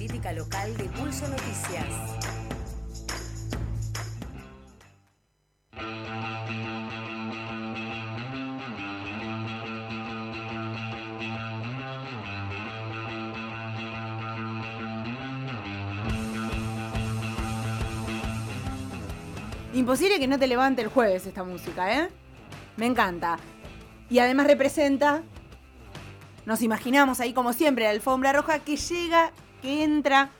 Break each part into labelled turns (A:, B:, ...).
A: política local de Pulso Noticias.
B: Imposible que no te levante el jueves esta música, ¿eh? Me encanta. Y además representa, nos imaginamos ahí como siempre, la alfombra roja que llega, que entra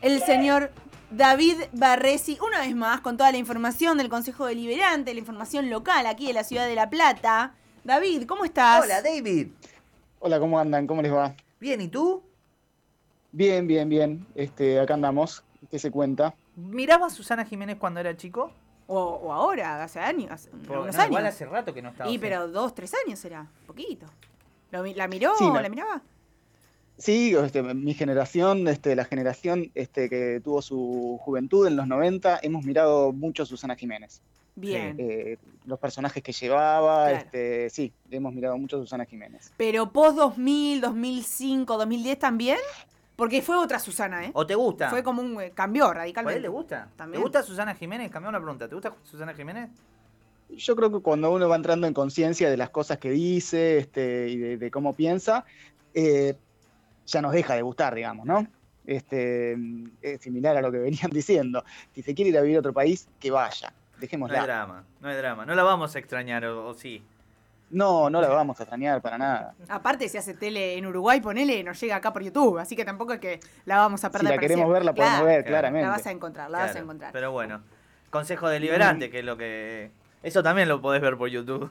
B: el señor David Barresi, una vez más, con toda la información del Consejo Deliberante, la información local aquí de la ciudad de La Plata. David, ¿cómo estás?
C: Hola, David.
D: Hola, ¿cómo andan? ¿Cómo les va?
C: Bien, ¿y tú?
D: Bien, bien, bien. Este, acá andamos. ¿Qué se cuenta?
C: ¿Miraba a Susana Jiménez cuando era chico?
B: O, o ahora, hace años, hace
C: Por-
B: unos
C: no,
B: años.
C: Igual hace rato que no estaba.
B: Y pero dos, tres años será, poquito. ¿Lo mi- ¿La miró?
D: Sí, la-
B: ¿La miraba?
D: Sí, este, mi generación, este, la generación este, que tuvo su juventud en los 90, hemos mirado mucho a Susana Jiménez.
B: Bien.
D: Eh, los personajes que llevaba,
B: Claro.
D: este, sí, hemos mirado mucho a Susana Jiménez.
B: Pero post 2000, 2005, 2010 también. Porque fue otra Susana, ¿eh?
C: ¿O te gusta?
B: Fue como un. eh, cambió
C: ¿O a
B: radicalmente.
C: él le gusta?
B: También.
C: ¿Te gusta Susana Jiménez? Cambiamos una pregunta. ¿Te gusta Susana Jiménez?
D: Yo creo que cuando uno va entrando en conciencia de las cosas que dice este, y de, de cómo piensa, eh, ya nos deja de gustar, digamos, ¿no? Este, es similar a lo que venían diciendo. Si se quiere ir a vivir a otro país, que vaya.
C: No hay
D: Dejémosla.
C: drama, no hay drama. No la vamos a extrañar, o, o sí.
D: No, no la vamos a extrañar para nada.
B: Aparte, si hace tele en Uruguay, ponele, nos llega acá por YouTube. Así que tampoco es que la vamos a
D: Si
B: perder.
D: la
B: para
D: queremos
B: siempre.
D: ver, la podemos
B: Claro,
D: ver,
C: claro.
D: claramente.
B: La vas a encontrar, la vas a encontrar.
C: Pero bueno. Consejo Deliberante, que es lo que... Eso también lo podés ver por YouTube.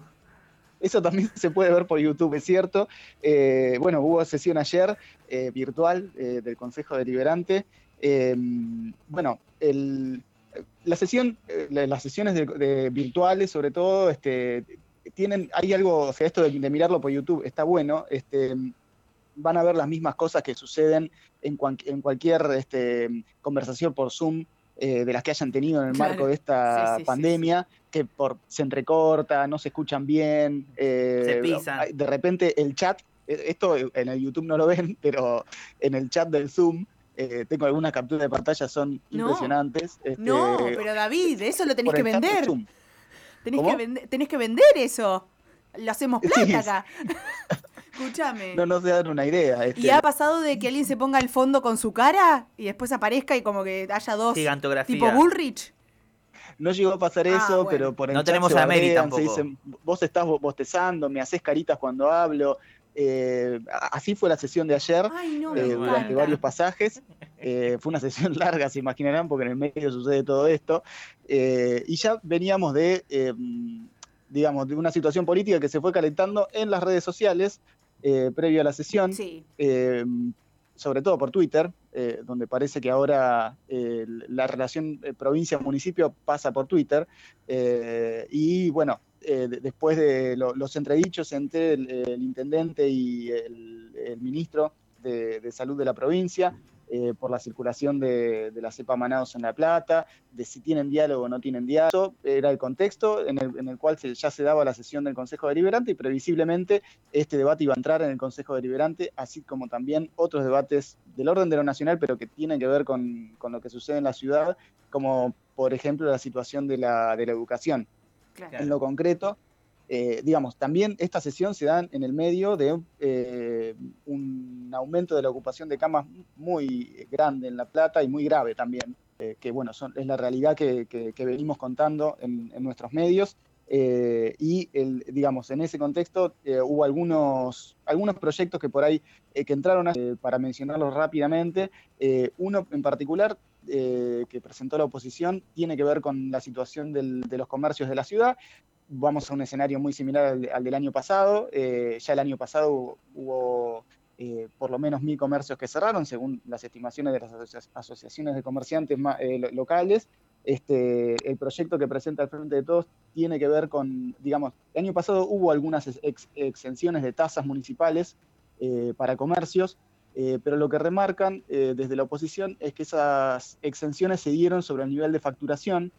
D: Eso también se puede ver por YouTube, es cierto. Eh, bueno, hubo sesión ayer eh, virtual eh, del Consejo Deliberante. Bueno, el- la sesión, la- las sesiones de, de virtuales, sobre todo, este, tienen, hay algo, o sea, esto de, de mirarlo por YouTube está bueno. Este, van a ver las mismas cosas que suceden en, en cualquier este, conversación por Zoom eh, de las que hayan tenido en el
B: Claro.
D: marco de esta
B: Sí, sí, sí,
D: pandemia, que por, se entrecorta, no se escuchan bien. eh,
C: Se pisan.
D: De repente el chat, eh, esto en el YouTube no lo ven, pero en el chat del Zoom eh, tengo algunas capturas de pantalla, son
B: No.
D: impresionantes. este,
B: No, pero David, eso lo tenés que vender. Tenés que, vender, tenés que vender eso. Lo hacemos plata
D: Sí.
B: acá. Escúchame.
D: No, no se dan una idea. este,
B: ¿Y ha pasado de que alguien se ponga el fondo con su cara y después aparezca y como que haya dos
C: Gigantografía.
B: tipo Bullrich?
D: No llegó a pasar
B: Ah,
D: eso,
B: bueno.
D: pero por el
C: No tenemos
D: se
C: a Mary
D: bardean, se
C: tampoco.
D: dicen, vos estás bo- bostezando, me haces caritas cuando hablo. Eh, así fue la sesión de ayer,
B: Ay, no,
D: eh, durante varios pasajes. Eh, fue una sesión larga, se imaginarán, porque en el medio sucede todo esto. Eh, y ya veníamos de, eh, digamos, de una situación política que se fue calentando en las redes sociales eh, previo a la sesión
B: Sí,
D: eh, sobre todo por Twitter, eh, donde parece que ahora eh, la relación eh, provincia-municipio pasa por Twitter. y bueno, de- después de lo- los entredichos entre el, intendente y el, ministro de Salud de la provincia, eh, por la circulación de, de la cepa Manaus en La Plata, de si tienen diálogo o no tienen diálogo, era el contexto en el, en el cual se- ya se daba la sesión del Consejo Deliberante y previsiblemente este debate iba a entrar en el Consejo Deliberante, así como también otros debates del orden de lo nacional, pero que tienen que ver con, con lo que sucede en la ciudad, como por ejemplo la situación de la, de la educación.
B: claro.
D: En lo concreto, eh, digamos, también esta sesión se da en el medio de eh, un aumento de la ocupación de camas muy grande en La Plata y muy grave también, eh, que bueno, son, es la realidad que, que- venimos contando en, en nuestros medios. y digamos, en ese contexto hubo algunos, algunos proyectos que por ahí que entraron, para mencionarlos rápidamente, uno en particular que presentó la oposición tiene que ver con la situación de los comercios de la ciudad. Vamos a un escenario muy similar al, del año pasado. Eh, ya el año pasado hubo, eh, por lo menos mil comercios que cerraron, según las estimaciones de las asocia- asociaciones de comerciantes eh, lo- locales. Este, el proyecto que presenta el Frente de Todos tiene que ver con, digamos, el año pasado hubo algunas ex- ex- exenciones de tasas municipales para comercios, pero lo que remarcan desde la oposición es que esas exenciones se dieron sobre el nivel de facturación,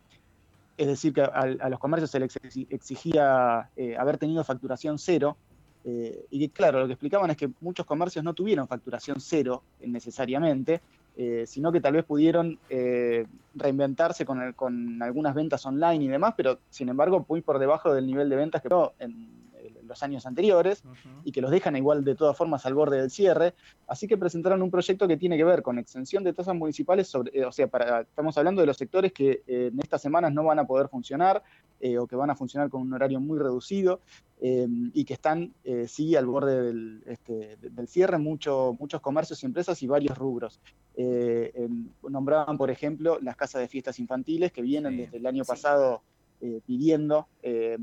D: es decir, que a, los comercios se les exi- exigía eh, haber tenido facturación cero Eh, y que, claro, lo que explicaban es que muchos comercios no tuvieron facturación cero necesariamente, eh, sino que tal vez pudieron eh, reinventarse con, el- con algunas ventas online y demás, pero sin embargo muy por debajo del nivel de ventas que en los años anteriores y que los dejan igual de todas formas al borde del cierre. Así que presentaron un proyecto que tiene que ver con exención de tasas municipales, sobre, eh, o sea, para, estamos hablando de los sectores que eh, en estas semanas no van a poder funcionar eh, o que van a funcionar con un horario muy reducido eh, y que están, sí, al borde del, este, de- del cierre, mucho- muchos comercios y empresas y varios rubros. En- nombraban, por ejemplo, las casas de fiestas infantiles que vienen
C: Sí,
D: desde el año
C: sí.
D: pasado eh, pidiendo eh,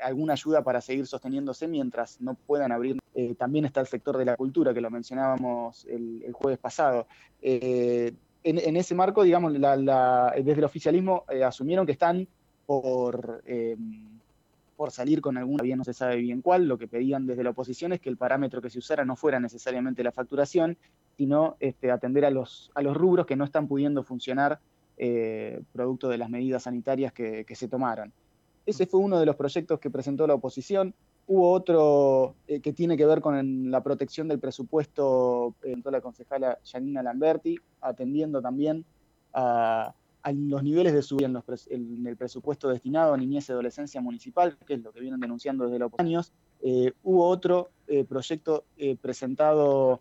D: alguna ayuda para seguir sosteniéndose mientras no puedan abrir. Eh, también está el sector de la cultura, que lo mencionábamos el, jueves pasado. En, ese marco, digamos, desde el oficialismo asumieron que están por, por salir con alguna, bien no se sabe bien cuál, lo que pedían desde la oposición es que el parámetro que se usara no fuera necesariamente la facturación, sino este, atender a los, a los rubros que no están pudiendo funcionar eh, producto de las medidas sanitarias que, que se tomaron. Ese fue uno de los proyectos que presentó la oposición. Hubo otro eh, que tiene que ver con la protección del presupuesto, presentó la concejala Janina Lamberti, atendiendo también a, a los niveles de subida en, los pres- en el presupuesto destinado a niñez y adolescencia municipal, que es lo que vienen denunciando desde los años. Eh, hubo otro eh, proyecto eh, presentado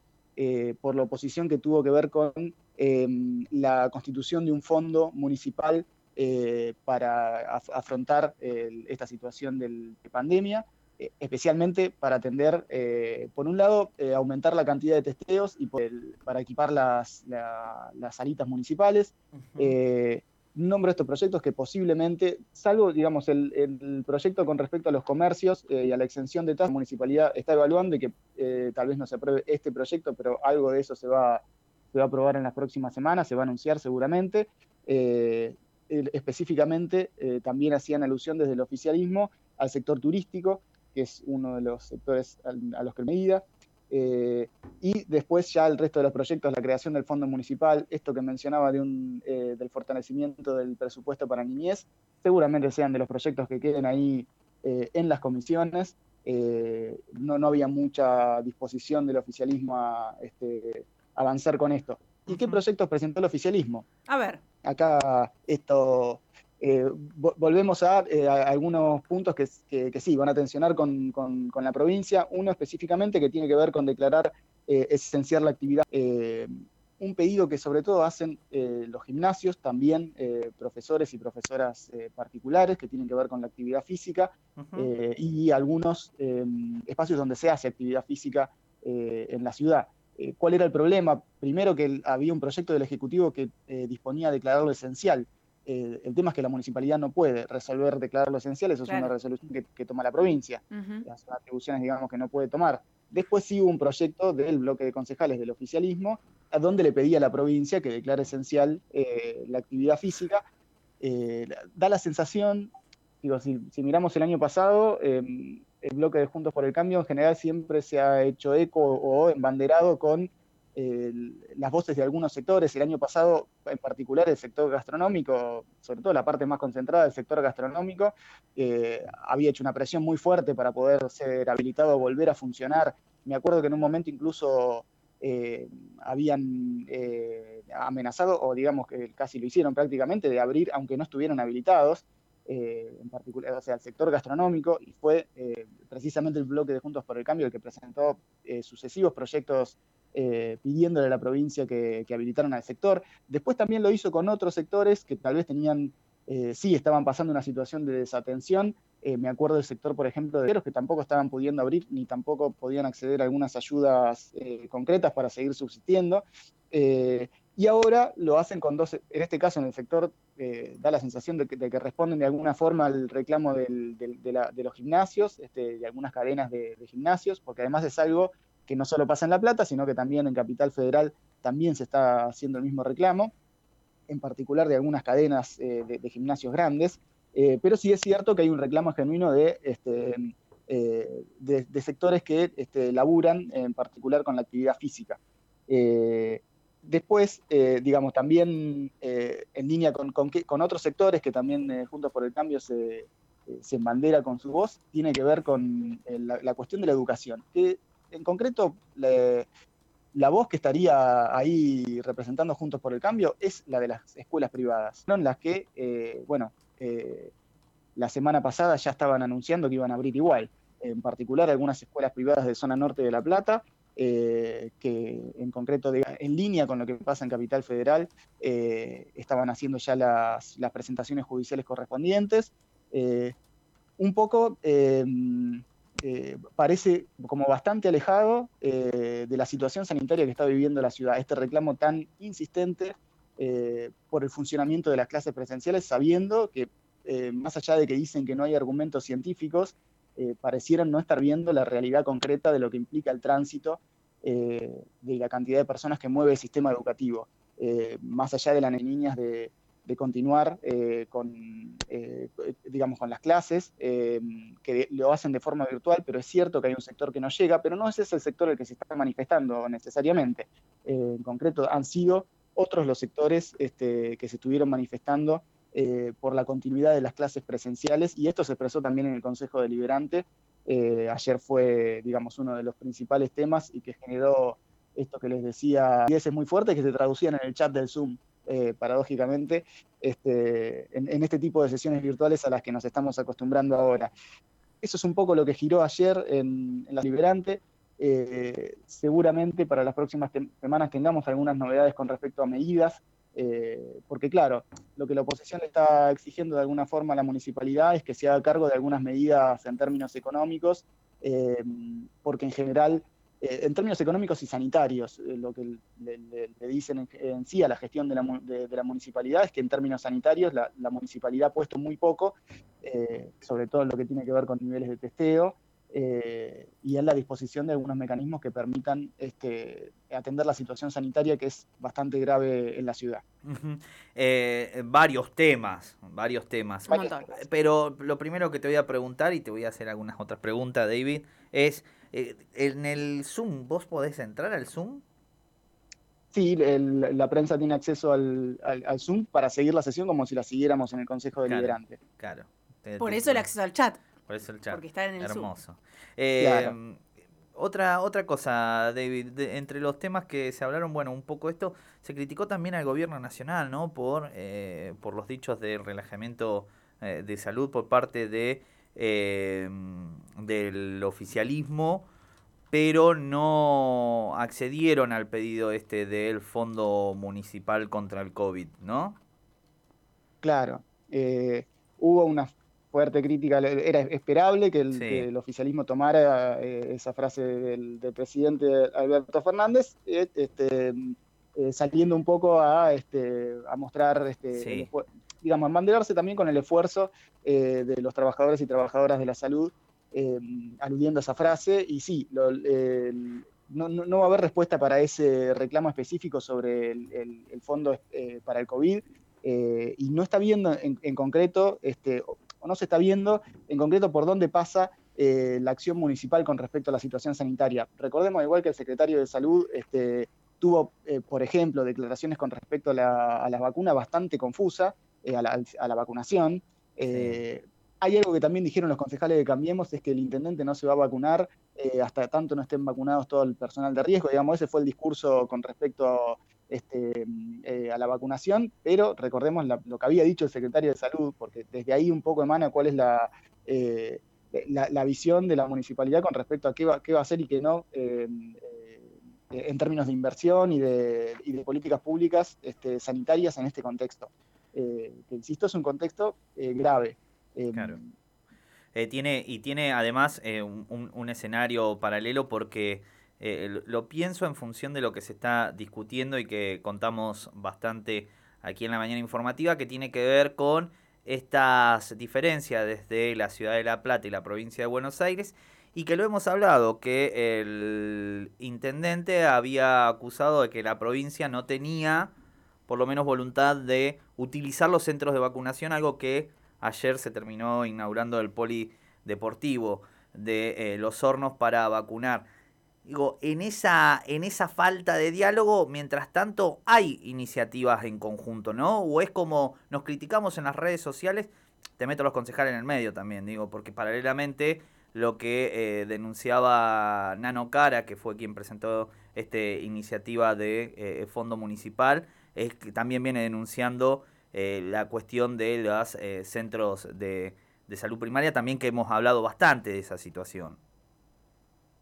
D: por la oposición que tuvo que ver con eh, la constitución de un fondo municipal eh, para af- afrontar esta situación del- de pandemia, eh, especialmente para atender, eh, por un lado, aumentar la cantidad de testeos y por el- para equipar las, la- las salitas municipales. Eh, nombro estos proyectos que posiblemente, salvo, digamos, el, el proyecto con respecto a los comercios y a la exención de tasas, la municipalidad está evaluando y que tal vez no se apruebe este proyecto, pero algo de eso se va, se va a aprobar en las próximas semanas, se va a anunciar seguramente. Eh, específicamente, eh, también hacían alusión desde el oficialismo al sector turístico, que es uno de los sectores a los que medida. Eh, y después ya el resto de los proyectos, la creación del fondo municipal, esto que mencionaba de un, eh, del fortalecimiento del presupuesto para niñez, seguramente sean de los proyectos que queden ahí en las comisiones. No, no había mucha disposición del oficialismo a este, avanzar con esto. ¿Y qué proyectos presentó el oficialismo?
B: A ver,
D: acá esto eh, vo- volvemos a, eh, a algunos puntos que, que- que sí van a tensionar con, con- con la provincia. Uno específicamente que tiene que ver con declarar eh, esencial la actividad. Eh, un pedido que sobre todo hacen eh, los gimnasios, también profesores y profesoras particulares que tienen que ver con la actividad física y algunos espacios donde se hace actividad física en la ciudad. Eh, ¿Cuál era el problema? Primero que había un proyecto del Ejecutivo que eh, disponía a declararlo esencial. Eh, el tema es que la municipalidad no puede resolver declararlo esencial, eso es una resolución que, que toma la provincia, las atribuciones digamos que no puede tomar. Después sí hubo un proyecto del bloque de concejales del oficialismo, a donde le pedía a la provincia que declare esencial la actividad física. Da la sensación, digo, si, si miramos el año pasado, eh, el bloque de Juntos por el Cambio en general siempre se ha hecho eco o embanderado con eh, las voces de algunos sectores. El año pasado, en particular, el sector gastronómico, sobre todo la parte más concentrada del sector gastronómico, eh, había hecho una presión muy fuerte para poder ser habilitado a volver a funcionar. Me acuerdo que en un momento incluso eh, habían amenazado, o digamos que casi lo hicieron prácticamente, de abrir, aunque no estuvieran habilitados, eh, en particular, o sea, el sector gastronómico, y fue eh, precisamente el bloque de Juntos por el Cambio el que presentó eh, sucesivos proyectos pidiéndole a la provincia que, que habilitaran al sector. Después también lo hizo con otros sectores que tal vez tenían, sí estaban pasando una situación de desatención. Me acuerdo del sector, por ejemplo, de los que tampoco estaban pudiendo abrir ni tampoco podían acceder a algunas ayudas concretas para seguir subsistiendo. Y ahora lo hacen con dos, en este caso en el sector eh, da la sensación de que, de que responden de alguna forma al reclamo de, los gimnasios, este, de algunas cadenas de, gimnasios, porque además es algo que no solo pasa en La Plata, sino que también en Capital Federal también se está haciendo el mismo reclamo, en particular de algunas cadenas eh, de, gimnasios grandes, eh, pero sí es cierto que hay un reclamo genuino de, este, de, sectores que este, laburan en particular con la actividad física. Después, eh, digamos, también eh, en línea con, con, otros sectores que también eh, Juntos por el Cambio se, se con su voz, tiene que ver con la, cuestión de la educación. Que en concreto, la voz que estaría ahí representando Juntos por el Cambio es la de las escuelas privadas, ¿no? en las que, bueno, la semana pasada ya estaban anunciando que iban a abrir igual, en particular algunas escuelas privadas de zona norte de La Plata, eh, que en concreto en línea con lo que pasa en Capital Federal, estaban haciendo ya las, las presentaciones judiciales correspondientes. un poco eh, parece como bastante alejado eh, de la situación sanitaria que está viviendo la ciudad. Este reclamo tan insistente eh, por el funcionamiento de las clases presenciales, sabiendo que más allá de que dicen que no hay argumentos científicos, parecieran no estar viendo la realidad concreta de lo que implica el tránsito de la cantidad de personas que mueve el sistema educativo. más allá de las niñas de, continuar eh, con, eh, digamos, con las clases, eh, que lo hacen de forma virtual, pero es cierto que hay un sector que no llega, pero no es ese el sector el que se está manifestando necesariamente. en concreto, han sido otros los sectores este, que se estuvieron manifestando por la continuidad de las clases presenciales, y esto se expresó también en el Consejo Deliberante. ayer fue, digamos, uno de los principales temas y que generó esto que les decía, es muy fuerte, que se traducían en el chat del Zoom. Eh, paradójicamente, este, en, este tipo de sesiones virtuales a las que nos estamos acostumbrando ahora. Eso es un poco lo que giró ayer en, la Liberante. Eh, seguramente para las próximas semanas tengamos algunas novedades con respecto a medidas, eh, porque claro, lo que la oposición le está exigiendo de alguna forma a la municipalidad es que se haga cargo de algunas medidas en términos económicos, porque en general eh, en términos económicos y sanitarios, eh, lo que le, dicen en, sí a la gestión de la, municipalidad es que en términos sanitarios la, municipalidad ha puesto muy poco, eh, sobre todo lo que tiene que ver con niveles de testeo, y en la disposición de algunos mecanismos que permitan este, atender la situación sanitaria que es bastante grave en la ciudad.
C: varios temas, varios temas. Pero lo primero que te voy a preguntar, y te voy a hacer algunas otras preguntas, David, es... Eh, en el Zoom, ¿vos podés entrar al Zoom?
D: Sí, la prensa tiene acceso al, Zoom para seguir la sesión como si la siguiéramos en el Consejo Deliberante.
C: Claro.
B: Por eso el acceso al chat.
C: Por eso el chat.
B: Porque está en el
C: Hermoso. Eh, otra, otra cosa, David, entre los temas que se hablaron, bueno, un poco esto, se criticó también al gobierno nacional, ¿no? Por, eh, por los dichos de relajamiento de salud por parte de eh, del oficialismo, pero no accedieron al pedido este del Fondo Municipal contra el COVID, ¿no?
D: Claro. Eh, hubo una fuerte crítica, era esperable que el, oficialismo tomara eh, esa frase del, presidente Alberto Fernández, eh, este, saliendo un poco a, este, a mostrar este, digamos, mantenerse también con el esfuerzo eh, de los trabajadores y trabajadoras de la salud, eh, aludiendo a esa frase. Y sí, eh, no, va a haber respuesta para ese reclamo específico sobre el, fondo para el COVID. y no está viendo en, concreto, este, o no se está viendo en concreto por dónde pasa la acción municipal con respecto a la situación sanitaria. Recordemos, igual que el secretario de Salud este, tuvo, por ejemplo, declaraciones con respecto a la, a la vacuna bastante confusa, eh, a, la, vacunación. Eh, hay algo que también dijeron los concejales de Cambiemos, es que el intendente no se va a vacunar eh, hasta tanto no estén vacunados todo el personal de riesgo. Digamos, ese fue el discurso con respecto este, a la vacunación, pero recordemos lo que había dicho el secretario de Salud, porque desde ahí un poco emana cuál es la, la, visión de la municipalidad con respecto a qué va, qué va a hacer y qué no en términos de inversión y de, y de políticas públicas este, sanitarias en este contexto. Eh, que insisto, es un contexto eh, grave.
C: Em, claro. Eh, tiene, y tiene además un, escenario paralelo porque lo pienso en función de lo que se está discutiendo y que contamos bastante aquí en la mañana informativa, que tiene que ver con estas diferencias desde la ciudad de La Plata y la provincia de Buenos Aires, y que lo hemos hablado, que el intendente había acusado de que la provincia no tenía por lo menos voluntad de utilizar los centros de vacunación, algo que ayer se terminó inaugurando el polideportivo de eh, los hornos para vacunar. Digo, en esa, en esa falta de diálogo, mientras tanto, hay iniciativas en conjunto, ¿no? O es como nos criticamos en las redes sociales, te meto los concejales en el medio también, digo, porque paralelamente lo que eh, denunciaba Nano Cara, que fue quien presentó esta iniciativa de eh, fondo municipal, es que también viene denunciando eh, la cuestión de los centros de, de, salud primaria, también que hemos hablado bastante de esa situación.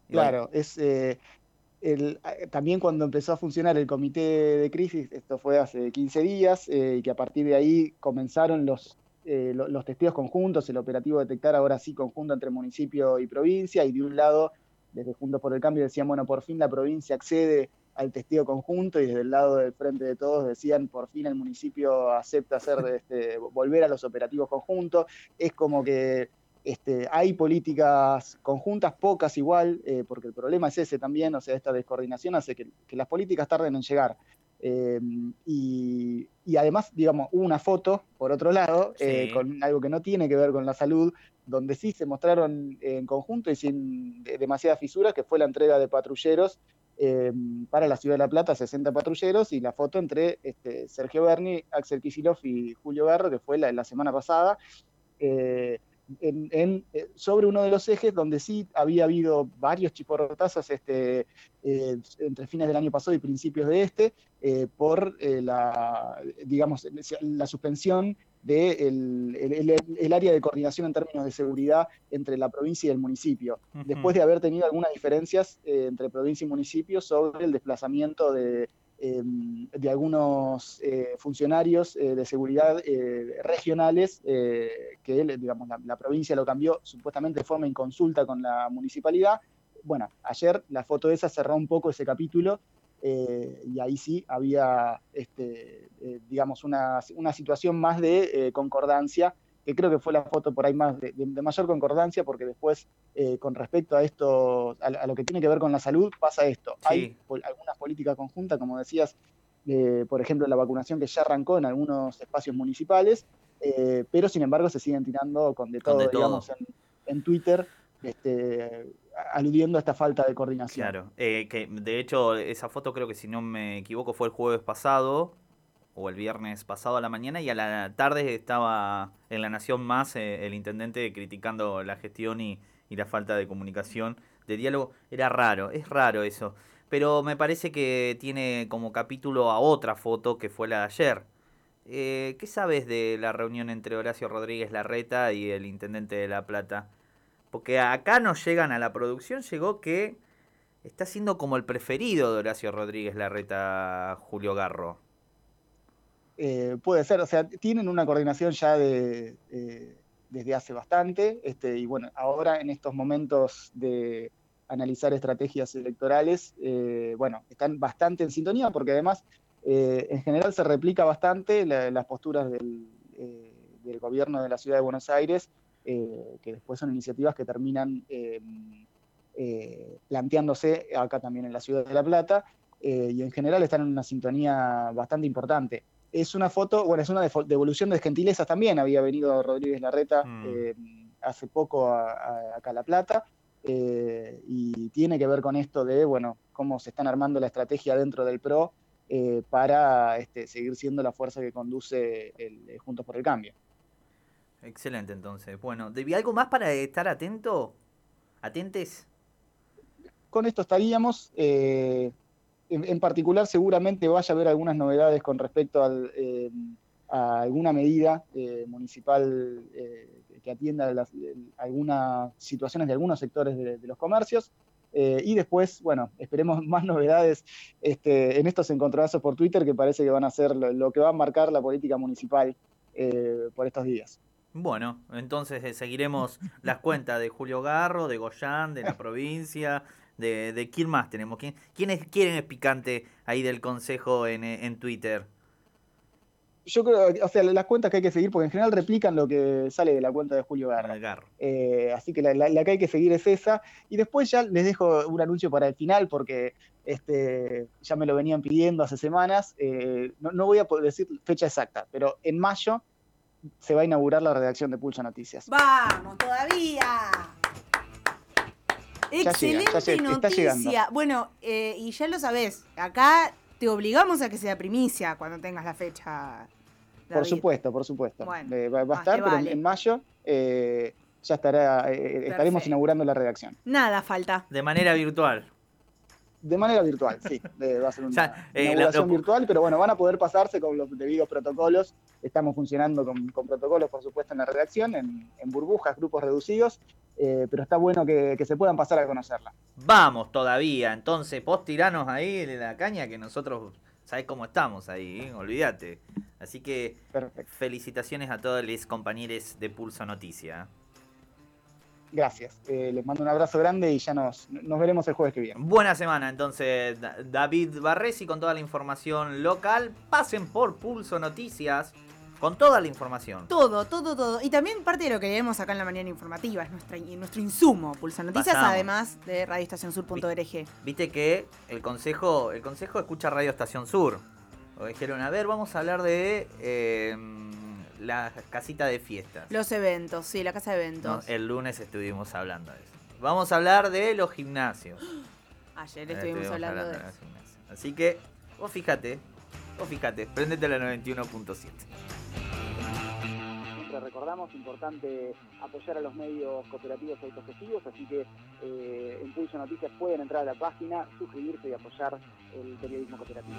D: Claro, es el, también cuando empezó a funcionar el comité de crisis, esto fue hace 15 días, y que a partir de ahí comenzaron los eh, los testigos conjuntos, el operativo detectar ahora sí conjunto entre municipio y provincia, y de un lado, desde Juntos por el Cambio decían, bueno, por fin la provincia accede al testigo conjunto, y desde el lado del frente de todos decían, por fin el municipio acepta hacer este, volver a los operativos conjuntos. Es como que este, hay políticas conjuntas, pocas igual, eh, porque el problema es ese también, o sea, esta descoordinación hace que las políticas tarden en llegar. Eh, y, además, digamos, hubo una foto, por otro lado, eh, con algo que no tiene que ver con la salud, donde sí se mostraron en conjunto y sin demasiadas fisuras, que fue la entrega de patrulleros eh, para la Ciudad de La Plata, 60 patrulleros, y la foto entre este, Sergio Berni, Axel Kicillof y Julio Garro, que fue la, la semana pasada en, eh, sobre uno de los ejes donde sí había habido varios chiporrotazos este, eh, entre fines del año pasado y principios de este, eh, por la, digamos, la suspensión del de el, área de coordinación en términos de seguridad entre la provincia y el municipio, después de haber tenido algunas diferencias entre provincia y municipio sobre el desplazamiento de de algunos eh, funcionarios eh, de seguridad eh, regionales que la, provincia lo cambió supuestamente de forma inconsulta con la municipalidad. Bueno, ayer la foto esa cerró un poco ese capítulo y ahí sí había, este, digamos, una, una, situación más de concordancia que creo que fue la foto por ahí más de, mayor concordancia, porque después, eh, con respecto a esto, a, lo que tiene que ver con la salud, pasa esto. Hay algunas políticas conjuntas, como decías, por ejemplo, la vacunación que ya arrancó en algunos espacios municipales, eh, pero sin embargo se siguen tirando con de todo, digamos, en, Twitter. Este, aludiendo a esta falta de coordinación.
C: Claro, eh, que de hecho esa foto creo que si no me equivoco fue el jueves pasado, o el viernes pasado a la mañana y a la tarde estaba en La Nación Más eh, el intendente criticando la gestión y, la falta de comunicación, de diálogo. Era raro, es raro eso. Pero me parece que tiene como capítulo a otra foto que fue la de ayer. Eh, ¿Qué sabes de la reunión entre Horacio Rodríguez Larreta y el intendente de La Plata? Porque acá nos llegan a la producción, llegó que está siendo como el preferido de Horacio Rodríguez Larreta Julio Garro.
D: Eh, puede ser, o sea, tienen una coordinación ya de, eh, desde hace bastante, este, y bueno, ahora en estos momentos de analizar estrategias electorales, eh, bueno, están bastante en sintonía porque además en general se replica bastante las posturas del, del, gobierno de la ciudad de Buenos Aires, que después son iniciativas que terminan planteándose acá también en la ciudad de La Plata, y en general están en una sintonía bastante importante es una foto, bueno, es una devolución de gentilezas también. Había venido Rodríguez Larreta mm. eh, hace poco a, acá a La Plata eh, y tiene que ver con esto de, bueno, cómo se están armando la estrategia dentro del PRO eh, para este, seguir siendo la fuerza que conduce el, Juntos por el Cambio.
C: Excelente, entonces. Bueno, ¿debía algo más para estar atento? ¿Atentes?
D: Con esto estaríamos en, particular seguramente vaya a haber algunas novedades con respecto eh, a alguna medida eh, municipal eh, que atienda algunas situaciones de algunos sectores de, los comercios. y después, bueno, esperemos más novedades este, en estos encontronazos por Twitter que parece que van a ser lo, que va a marcar la política municipal por estos días.
C: Bueno, entonces seguiremos las cuentas de Julio Garro, de Goyán, de la provincia, de, de quién más tenemos. ¿Quién, ¿Quiénes quieren es picante ahí del consejo en, en Twitter?
D: Yo creo, o sea, las cuentas que hay que seguir, porque en general replican lo que sale de la cuenta de Julio Garro. Eh, así que la, que hay que seguir es esa. Y después ya les dejo un anuncio para el final, porque este, ya me lo venían pidiendo hace semanas. Eh, no, no, voy a poder decir fecha exacta, pero en mayo se va a inaugurar la redacción de Pulso Noticias.
B: ¡Vamos, todavía! Excelente noticia. Bueno, eh, y ya lo sabes, acá te obligamos a que sea primicia cuando tengas la fecha
D: Por supuesto, por supuesto.
B: Bueno,
D: Eh, va, va a estar, pero en-
B: vale.
D: en mayo eh, ya estará, eh, estaremos inaugurando la redacción.
B: Nada falta.
C: De manera virtual.
D: De manera virtual, sí. de- va a ser una
C: Ya, eh,
D: inauguración
C: lo-
D: virtual, pero bueno, van a poder pasarse con los debidos protocolos. Estamos funcionando con, con protocolos, por supuesto, en la redacción, en, en burbujas, grupos reducidos, eh, pero está bueno que, que se puedan pasar a conocerla.
C: Vamos todavía, entonces vos tiranos ahí de la caña que nosotros sabés cómo estamos ahí, ¿eh? olvídate. Así que
D: Perfecto.
C: felicitaciones a todos los compañeros de Pulso Noticia.
D: Gracias. Eh, les mando un abrazo grande y ya nos, nos veremos el jueves que viene.
C: Buena semana entonces, Da- David Barresi con toda la información local. Pasen por Pulso Noticias con toda la información.
B: Todo, todo, todo. Y también parte de lo que leemos acá en la mañana informativa, es nuestra, nuestro insumo, Pulsa Noticias,
C: Pasamos.
B: además de radioestacionsur.org.
C: Viste que el consejo, el consejo escucha Radio Estación Sur. O dijeron, a ver, vamos a hablar de eh, la casita de fiestas.
B: Los eventos, sí, la casa de
C: No,
B: eventos.
C: el lunes estuvimos hablando de eso. Vamos a hablar de los gimnasios.
B: Ayer
C: Eh,
B: estuvimos hablando de
C: los gimnasios. Así que, vos fíjate, vos fíjate, prendete a la 91.7.
D: Siempre recordamos, importante apoyar a los medios cooperativos y autogestivos, así que eh, en Pulso Noticias pueden entrar a la página, suscribirse y apoyar el periodismo cooperativo.